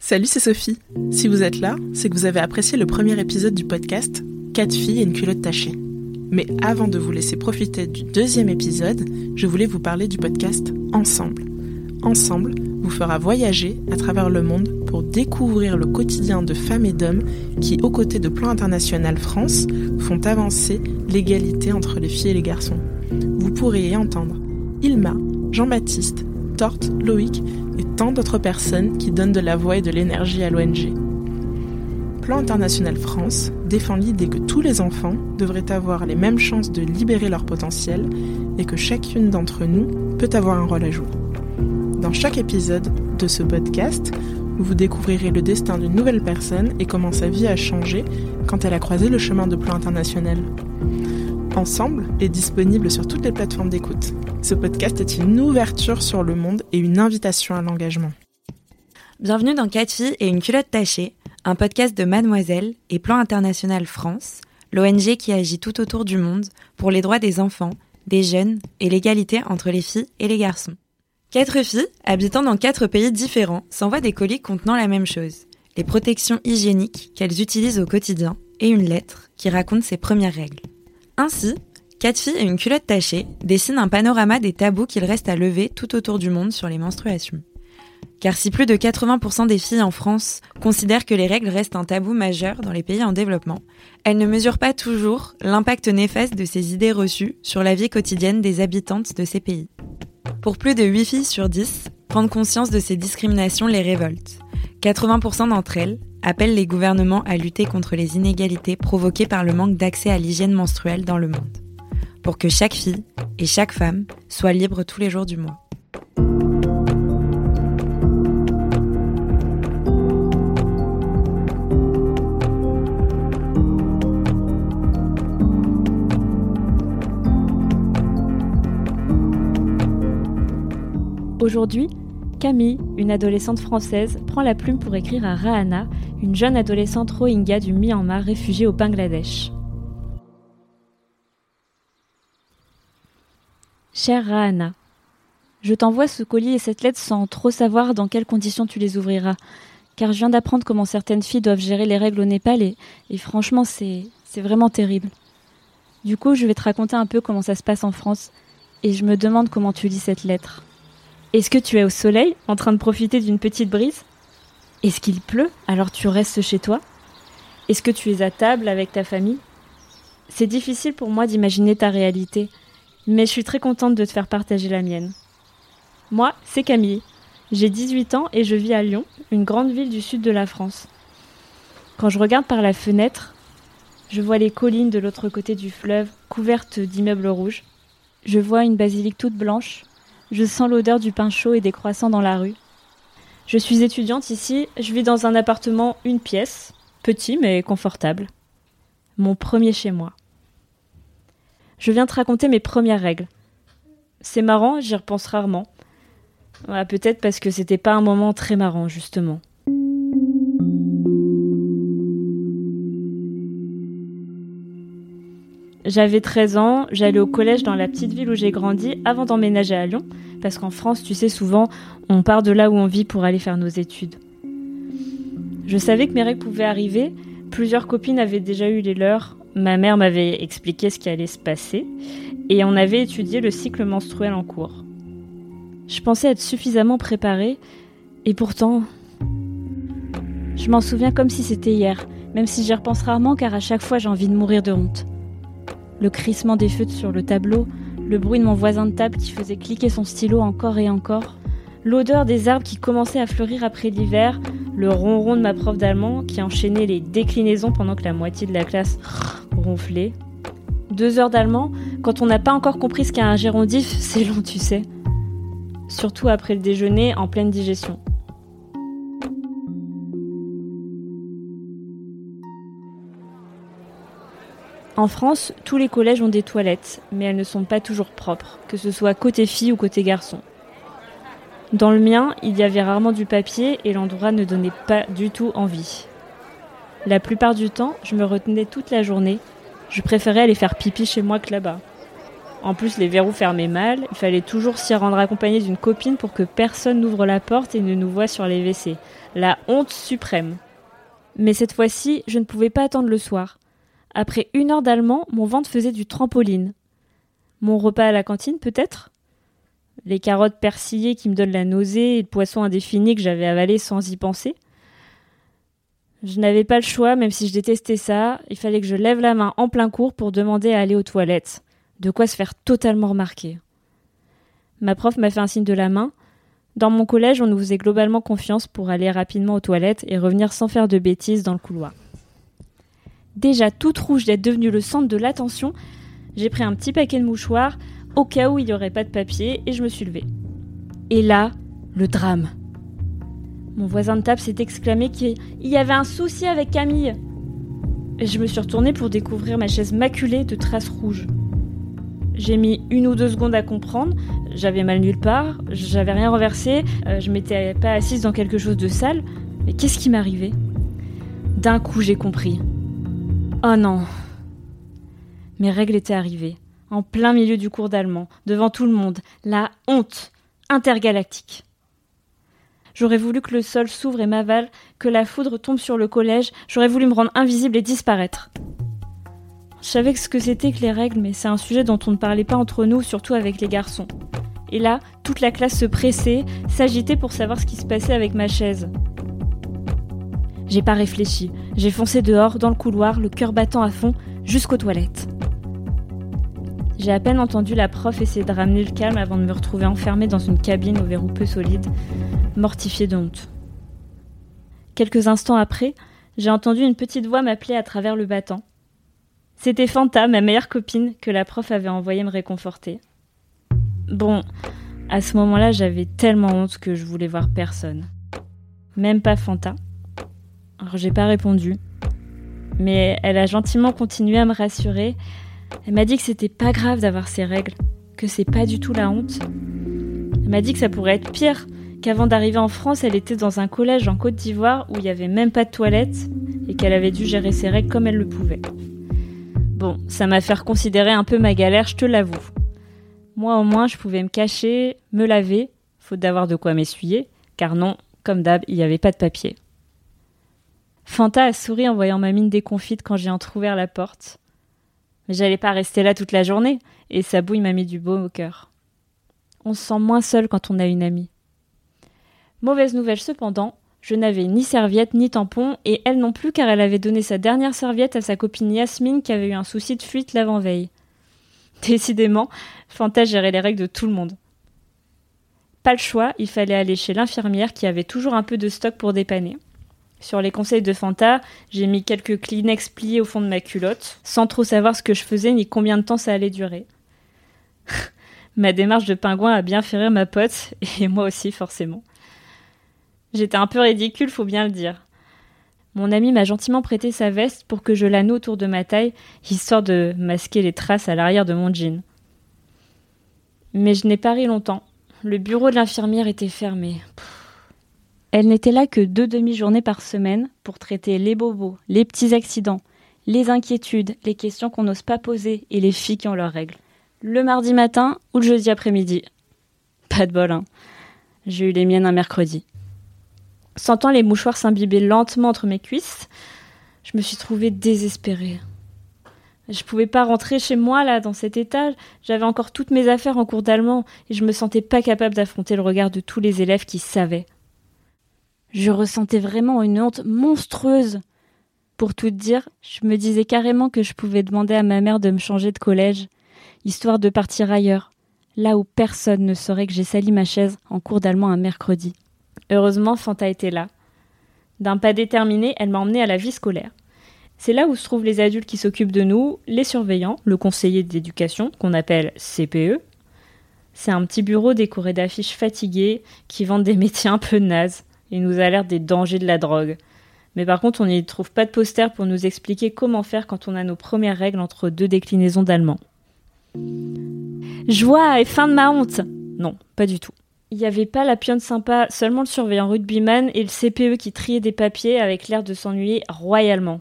Salut, c'est Sophie. Si vous êtes là, c'est que vous avez apprécié le premier épisode du podcast 4 filles et une culotte tachée. Mais avant de vous laisser profiter du deuxième épisode, je voulais vous parler du podcast Ensemble. Ensemble vous fera voyager à travers le monde pour découvrir le quotidien de femmes et d'hommes qui, aux côtés de Plan International France, font avancer l'égalité entre les filles et les garçons. Vous pourrez y entendre Ilma, Jean-Baptiste, Torte, Loïc et tant d'autres personnes qui donnent de la voix et de l'énergie à l'ONG. Plan International France défend l'idée que tous les enfants devraient avoir les mêmes chances de libérer leur potentiel et que chacune d'entre nous peut avoir un rôle à jouer. Dans chaque épisode de ce podcast, vous découvrirez le destin d'une nouvelle personne et comment sa vie a changé quand elle a croisé le chemin de Plan International. Ensemble est disponible sur toutes les plateformes d'écoute. Ce podcast est une ouverture sur le monde et une invitation à l'engagement. Bienvenue dans 4 filles et une culotte tachée, un podcast de Mademoiselle et Plan International France, l'ONG qui agit tout autour du monde pour les droits des enfants, des jeunes et l'égalité entre les filles et les garçons. Quatre filles, habitant dans quatre pays différents, s'envoient des colis contenant la même chose, les protections hygiéniques qu'elles utilisent au quotidien et une lettre qui raconte ses premières règles. Ainsi, quatre filles et une culotte tachée dessinent un panorama des tabous qu'il reste à lever tout autour du monde sur les menstruations. Car si plus de 80% des filles en France considèrent que les règles restent un tabou majeur dans les pays en développement, elles ne mesurent pas toujours l'impact néfaste de ces idées reçues sur la vie quotidienne des habitantes de ces pays. Pour plus de 8 filles sur 10, prendre conscience de ces discriminations les révolte. 80% d'entre elles appellent les gouvernements à lutter contre les inégalités provoquées par le manque d'accès à l'hygiène menstruelle dans le monde, pour que chaque fille et chaque femme soient libres tous les jours du mois. Aujourd'hui, Camille, une adolescente française, prend la plume pour écrire à Rahana, une jeune adolescente rohingya du Myanmar réfugiée au Bangladesh. Chère Rahana, je t'envoie ce colis et cette lettre sans trop savoir dans quelles conditions tu les ouvriras, car je viens d'apprendre comment certaines filles doivent gérer les règles au Népal et, et franchement c'est vraiment terrible. Du coup, je vais te raconter un peu comment ça se passe en France et je me demande comment tu lis cette lettre. Est-ce que tu es au soleil, en train de profiter d'une petite brise? Est-ce qu'il pleut, alors tu restes chez toi? Est-ce que tu es à table avec ta famille? C'est difficile pour moi d'imaginer ta réalité, mais je suis très contente de te faire partager la mienne. Moi, c'est Camille. J'ai 18 ans et je vis à Lyon, une grande ville du sud de la France. Quand je regarde par la fenêtre, je vois les collines de l'autre côté du fleuve couvertes d'immeubles rouges. Je vois une basilique toute blanche, je sens l'odeur du pain chaud et des croissants dans la rue. Je suis étudiante ici, je vis dans un appartement une pièce, petit mais confortable. Mon premier chez moi. Je viens te raconter mes premières règles. C'est marrant, j'y repense rarement. Peut-être parce que c'était pas un moment très marrant, justement. J'avais 13 ans, j'allais au collège dans la petite ville où j'ai grandi avant d'emménager à Lyon, parce qu'en France, tu sais, souvent, on part de là où on vit pour aller faire nos études. Je savais que mes règles pouvaient arriver, plusieurs copines avaient déjà eu les leurs, ma mère m'avait expliqué ce qui allait se passer, et on avait étudié le cycle menstruel en cours. Je pensais être suffisamment préparée, et pourtant... Je m'en souviens comme si c'était hier, même si j'y repense rarement car à chaque fois j'ai envie de mourir de honte le crissement des feutres sur le tableau, le bruit de mon voisin de table qui faisait cliquer son stylo encore et encore, l'odeur des arbres qui commençaient à fleurir après l'hiver, le ronron de ma prof d'allemand qui enchaînait les déclinaisons pendant que la moitié de la classe ronflait. Deux heures d'allemand, quand on n'a pas encore compris ce qu'est un gérondif, c'est long, tu sais. surtout après le déjeuner en pleine digestion. En France, tous les collèges ont des toilettes, mais elles ne sont pas toujours propres, que ce soit côté filles ou côté garçons. Dans le mien, il y avait rarement du papier et l'endroit ne donnait pas du tout envie. La plupart du temps, je me retenais toute la journée. Je préférais aller faire pipi chez moi que là-bas. En plus, les verrous fermaient mal, il fallait toujours s'y rendre accompagné d'une copine pour que personne n'ouvre la porte et ne nous voie sur les WC. La honte suprême. Mais cette fois-ci, je ne pouvais pas attendre le soir. Après une heure d'allemand, mon ventre faisait du trampoline. Mon repas à la cantine, peut-être? Les carottes persillées qui me donnent la nausée et le poisson indéfini que j'avais avalé sans y penser? Je n'avais pas le choix, même si je détestais ça, il fallait que je lève la main en plein cours pour demander à aller aux toilettes. De quoi se faire totalement remarquer. Ma prof m'a fait un signe de la main. Dans mon collège, on nous faisait globalement confiance pour aller rapidement aux toilettes et revenir sans faire de bêtises dans le couloir déjà toute rouge d'être devenue le centre de l'attention, j'ai pris un petit paquet de mouchoirs au cas où il n'y aurait pas de papier et je me suis levée. Et là, le drame. Mon voisin de table s'est exclamé qu'il y avait un souci avec Camille. Et je me suis retournée pour découvrir ma chaise maculée de traces rouges. J'ai mis une ou deux secondes à comprendre. J'avais mal nulle part, j'avais rien renversé, euh, je m'étais pas assise dans quelque chose de sale. Mais qu'est-ce qui m'arrivait D'un coup, j'ai compris. Oh non. Mes règles étaient arrivées, en plein milieu du cours d'allemand, devant tout le monde, la honte intergalactique. J'aurais voulu que le sol s'ouvre et m'avale, que la foudre tombe sur le collège, j'aurais voulu me rendre invisible et disparaître. Je savais ce que c'était que les règles, mais c'est un sujet dont on ne parlait pas entre nous, surtout avec les garçons. Et là, toute la classe se pressait, s'agitait pour savoir ce qui se passait avec ma chaise. J'ai pas réfléchi. J'ai foncé dehors, dans le couloir, le cœur battant à fond, jusqu'aux toilettes. J'ai à peine entendu la prof essayer de ramener le calme avant de me retrouver enfermée dans une cabine au verrou peu solide, mortifiée de honte. Quelques instants après, j'ai entendu une petite voix m'appeler à travers le battant. C'était Fanta, ma meilleure copine, que la prof avait envoyé me réconforter. Bon, à ce moment-là, j'avais tellement honte que je voulais voir personne. Même pas Fanta. Alors j'ai pas répondu. Mais elle a gentiment continué à me rassurer. Elle m'a dit que c'était pas grave d'avoir ces règles, que c'est pas du tout la honte. Elle m'a dit que ça pourrait être pire, qu'avant d'arriver en France, elle était dans un collège en Côte d'Ivoire où il n'y avait même pas de toilette et qu'elle avait dû gérer ses règles comme elle le pouvait. Bon, ça m'a fait reconsidérer un peu ma galère, je te l'avoue. Moi au moins, je pouvais me cacher, me laver, faute d'avoir de quoi m'essuyer, car non, comme d'hab, il n'y avait pas de papier. Fanta a souri en voyant ma mine déconfite quand j'ai entr'ouvert la porte. Mais j'allais pas rester là toute la journée, et sa bouille m'a mis du beau au cœur. On se sent moins seul quand on a une amie. Mauvaise nouvelle cependant, je n'avais ni serviette ni tampon, et elle non plus car elle avait donné sa dernière serviette à sa copine Yasmine qui avait eu un souci de fuite l'avant-veille. Décidément, Fanta gérait les règles de tout le monde. Pas le choix, il fallait aller chez l'infirmière qui avait toujours un peu de stock pour dépanner. Sur les conseils de Fanta, j'ai mis quelques Kleenex pliés au fond de ma culotte, sans trop savoir ce que je faisais ni combien de temps ça allait durer. ma démarche de pingouin a bien fait rire ma pote, et moi aussi forcément. J'étais un peu ridicule, faut bien le dire. Mon ami m'a gentiment prêté sa veste pour que je la noue autour de ma taille, histoire de masquer les traces à l'arrière de mon jean. Mais je n'ai pas ri longtemps. Le bureau de l'infirmière était fermé. Elle n'était là que deux demi-journées par semaine pour traiter les bobos, les petits accidents, les inquiétudes, les questions qu'on n'ose pas poser et les filles qui ont leurs règles. Le mardi matin ou le jeudi après-midi. Pas de bol, hein. J'ai eu les miennes un mercredi. Sentant les mouchoirs s'imbiber lentement entre mes cuisses, je me suis trouvée désespérée. Je pouvais pas rentrer chez moi là dans cet étage. J'avais encore toutes mes affaires en cours d'allemand et je me sentais pas capable d'affronter le regard de tous les élèves qui savaient. Je ressentais vraiment une honte monstrueuse. Pour tout dire, je me disais carrément que je pouvais demander à ma mère de me changer de collège, histoire de partir ailleurs, là où personne ne saurait que j'ai sali ma chaise en cours d'allemand un mercredi. Heureusement, Fanta était là. D'un pas déterminé, elle m'a emmenée à la vie scolaire. C'est là où se trouvent les adultes qui s'occupent de nous, les surveillants, le conseiller d'éducation, qu'on appelle CPE. C'est un petit bureau décoré d'affiches fatiguées qui vendent des métiers un peu nazes et nous alertent des dangers de la drogue. Mais par contre, on n'y trouve pas de poster pour nous expliquer comment faire quand on a nos premières règles entre deux déclinaisons d'allemand. Joie et fin de ma honte Non, pas du tout. Il n'y avait pas la pionne sympa, seulement le surveillant rugbyman et le CPE qui triait des papiers avec l'air de s'ennuyer royalement.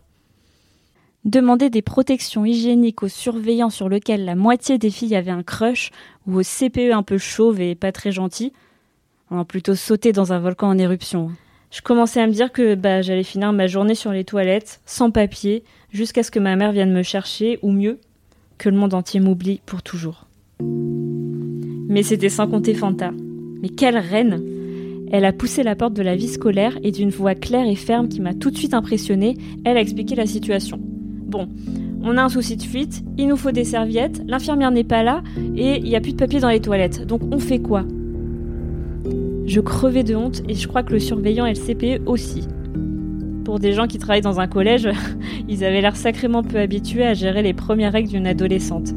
Demander des protections hygiéniques aux surveillants sur lesquels la moitié des filles avaient un crush ou au CPE un peu chauve et pas très gentil. Plutôt sauté dans un volcan en éruption. Je commençais à me dire que bah, j'allais finir ma journée sur les toilettes, sans papier, jusqu'à ce que ma mère vienne me chercher, ou mieux, que le monde entier m'oublie pour toujours. Mais c'était sans compter Fanta. Mais quelle reine Elle a poussé la porte de la vie scolaire et d'une voix claire et ferme qui m'a tout de suite impressionnée, elle a expliqué la situation. Bon, on a un souci de fuite, il nous faut des serviettes, l'infirmière n'est pas là et il n'y a plus de papier dans les toilettes. Donc on fait quoi? Je crevais de honte et je crois que le surveillant et le CPE aussi. Pour des gens qui travaillent dans un collège, ils avaient l'air sacrément peu habitués à gérer les premières règles d'une adolescente.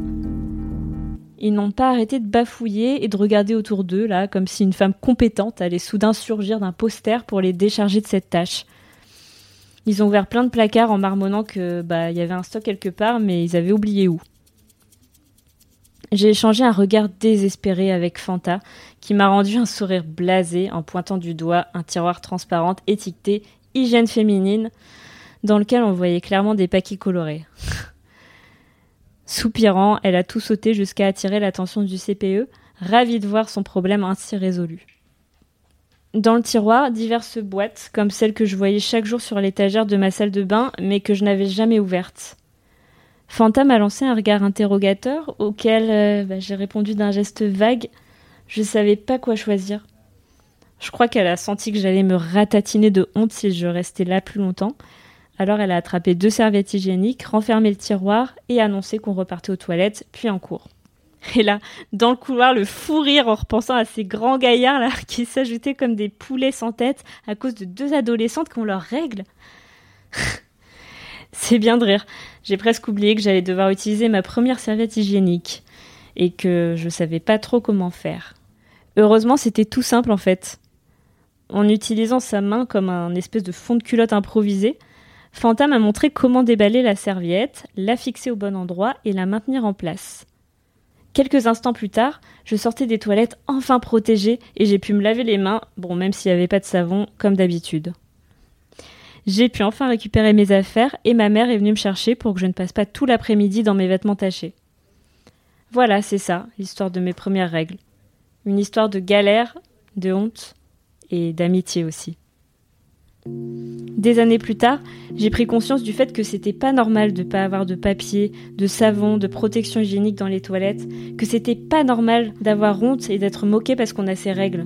Ils n'ont pas arrêté de bafouiller et de regarder autour d'eux, là, comme si une femme compétente allait soudain surgir d'un poster pour les décharger de cette tâche. Ils ont ouvert plein de placards en marmonnant que bah il y avait un stock quelque part, mais ils avaient oublié où. J'ai échangé un regard désespéré avec Fanta, qui m'a rendu un sourire blasé en pointant du doigt un tiroir transparent étiqueté hygiène féminine, dans lequel on voyait clairement des paquets colorés. Soupirant, elle a tout sauté jusqu'à attirer l'attention du CPE, ravie de voir son problème ainsi résolu. Dans le tiroir, diverses boîtes, comme celles que je voyais chaque jour sur l'étagère de ma salle de bain, mais que je n'avais jamais ouvertes. Fanta m'a lancé un regard interrogateur auquel euh, bah, j'ai répondu d'un geste vague. Je savais pas quoi choisir. Je crois qu'elle a senti que j'allais me ratatiner de honte si je restais là plus longtemps. Alors elle a attrapé deux serviettes hygiéniques, renfermé le tiroir et annoncé qu'on repartait aux toilettes, puis en cours. Et là, dans le couloir, le fou rire en repensant à ces grands gaillards là qui s'ajoutaient comme des poulets sans tête à cause de deux adolescentes qui ont leurs règles. C'est bien de rire. J'ai presque oublié que j'allais devoir utiliser ma première serviette hygiénique et que je savais pas trop comment faire. Heureusement, c'était tout simple en fait. En utilisant sa main comme un espèce de fond de culotte improvisé, Fanta m'a montré comment déballer la serviette, la fixer au bon endroit et la maintenir en place. Quelques instants plus tard, je sortais des toilettes enfin protégées et j'ai pu me laver les mains, bon même s'il n'y avait pas de savon, comme d'habitude. J'ai pu enfin récupérer mes affaires et ma mère est venue me chercher pour que je ne passe pas tout l'après-midi dans mes vêtements tachés. Voilà, c'est ça, l'histoire de mes premières règles. Une histoire de galère, de honte et d'amitié aussi. Des années plus tard, j'ai pris conscience du fait que c'était pas normal de pas avoir de papier, de savon, de protection hygiénique dans les toilettes, que c'était pas normal d'avoir honte et d'être moqué parce qu'on a ses règles.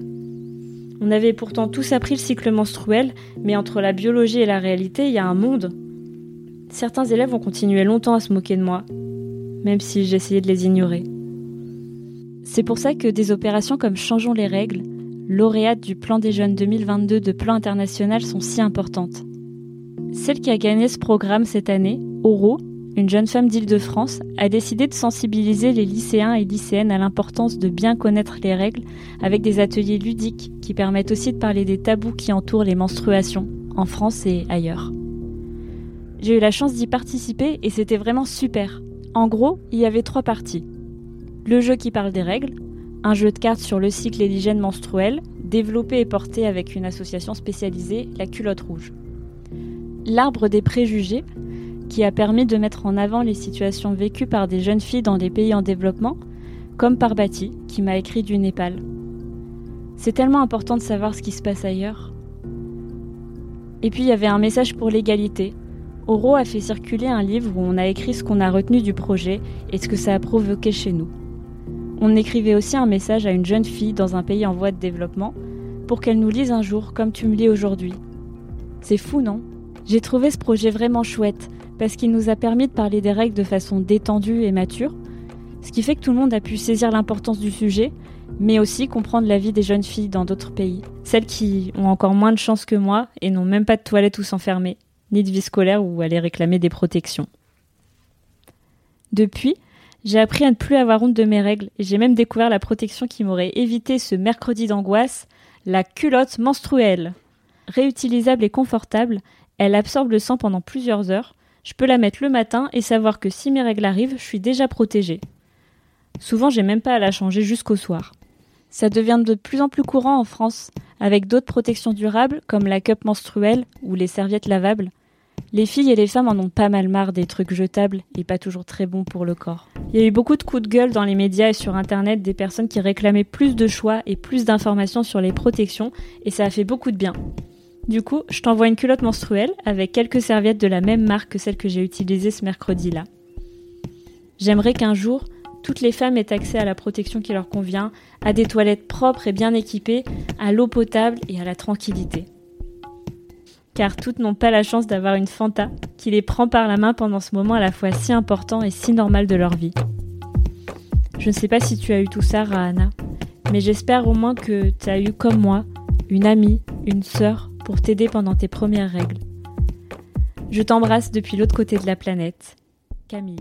On avait pourtant tous appris le cycle menstruel, mais entre la biologie et la réalité, il y a un monde. Certains élèves ont continué longtemps à se moquer de moi, même si j'essayais de les ignorer. C'est pour ça que des opérations comme Changeons les règles, lauréates du Plan des jeunes 2022 de Plan international, sont si importantes. Celle qui a gagné ce programme cette année, Oro, une jeune femme d'Île-de-France, a décidé de sensibiliser les lycéens et lycéennes à l'importance de bien connaître les règles avec des ateliers ludiques qui permettent aussi de parler des tabous qui entourent les menstruations, en France et ailleurs. J'ai eu la chance d'y participer et c'était vraiment super. En gros, il y avait trois parties. Le jeu qui parle des règles, un jeu de cartes sur le cycle et l'hygiène menstruelle, développé et porté avec une association spécialisée, la culotte rouge. L'arbre des préjugés, qui a permis de mettre en avant les situations vécues par des jeunes filles dans des pays en développement, comme par Bati, qui m'a écrit du Népal. C'est tellement important de savoir ce qui se passe ailleurs. Et puis il y avait un message pour l'égalité. Oro a fait circuler un livre où on a écrit ce qu'on a retenu du projet et ce que ça a provoqué chez nous. On écrivait aussi un message à une jeune fille dans un pays en voie de développement pour qu'elle nous lise un jour comme tu me lis aujourd'hui. C'est fou, non? J'ai trouvé ce projet vraiment chouette parce qu'il nous a permis de parler des règles de façon détendue et mature, ce qui fait que tout le monde a pu saisir l'importance du sujet, mais aussi comprendre la vie des jeunes filles dans d'autres pays, celles qui ont encore moins de chance que moi et n'ont même pas de toilette où s'enfermer, ni de vie scolaire où aller réclamer des protections. Depuis, J'ai appris à ne plus avoir honte de mes règles et j'ai même découvert la protection qui m'aurait évité ce mercredi d'angoisse, la culotte menstruelle. Réutilisable et confortable, elle absorbe le sang pendant plusieurs heures. Je peux la mettre le matin et savoir que si mes règles arrivent, je suis déjà protégée. Souvent, j'ai même pas à la changer jusqu'au soir. Ça devient de plus en plus courant en France, avec d'autres protections durables comme la cup menstruelle ou les serviettes lavables. Les filles et les femmes en ont pas mal marre des trucs jetables et pas toujours très bons pour le corps. Il y a eu beaucoup de coups de gueule dans les médias et sur internet des personnes qui réclamaient plus de choix et plus d'informations sur les protections et ça a fait beaucoup de bien. Du coup, je t'envoie une culotte menstruelle avec quelques serviettes de la même marque que celle que j'ai utilisée ce mercredi-là. J'aimerais qu'un jour, toutes les femmes aient accès à la protection qui leur convient, à des toilettes propres et bien équipées, à l'eau potable et à la tranquillité car toutes n'ont pas la chance d'avoir une Fanta qui les prend par la main pendant ce moment à la fois si important et si normal de leur vie. Je ne sais pas si tu as eu tout ça, Rahana, mais j'espère au moins que tu as eu comme moi une amie, une sœur pour t'aider pendant tes premières règles. Je t'embrasse depuis l'autre côté de la planète. Camille.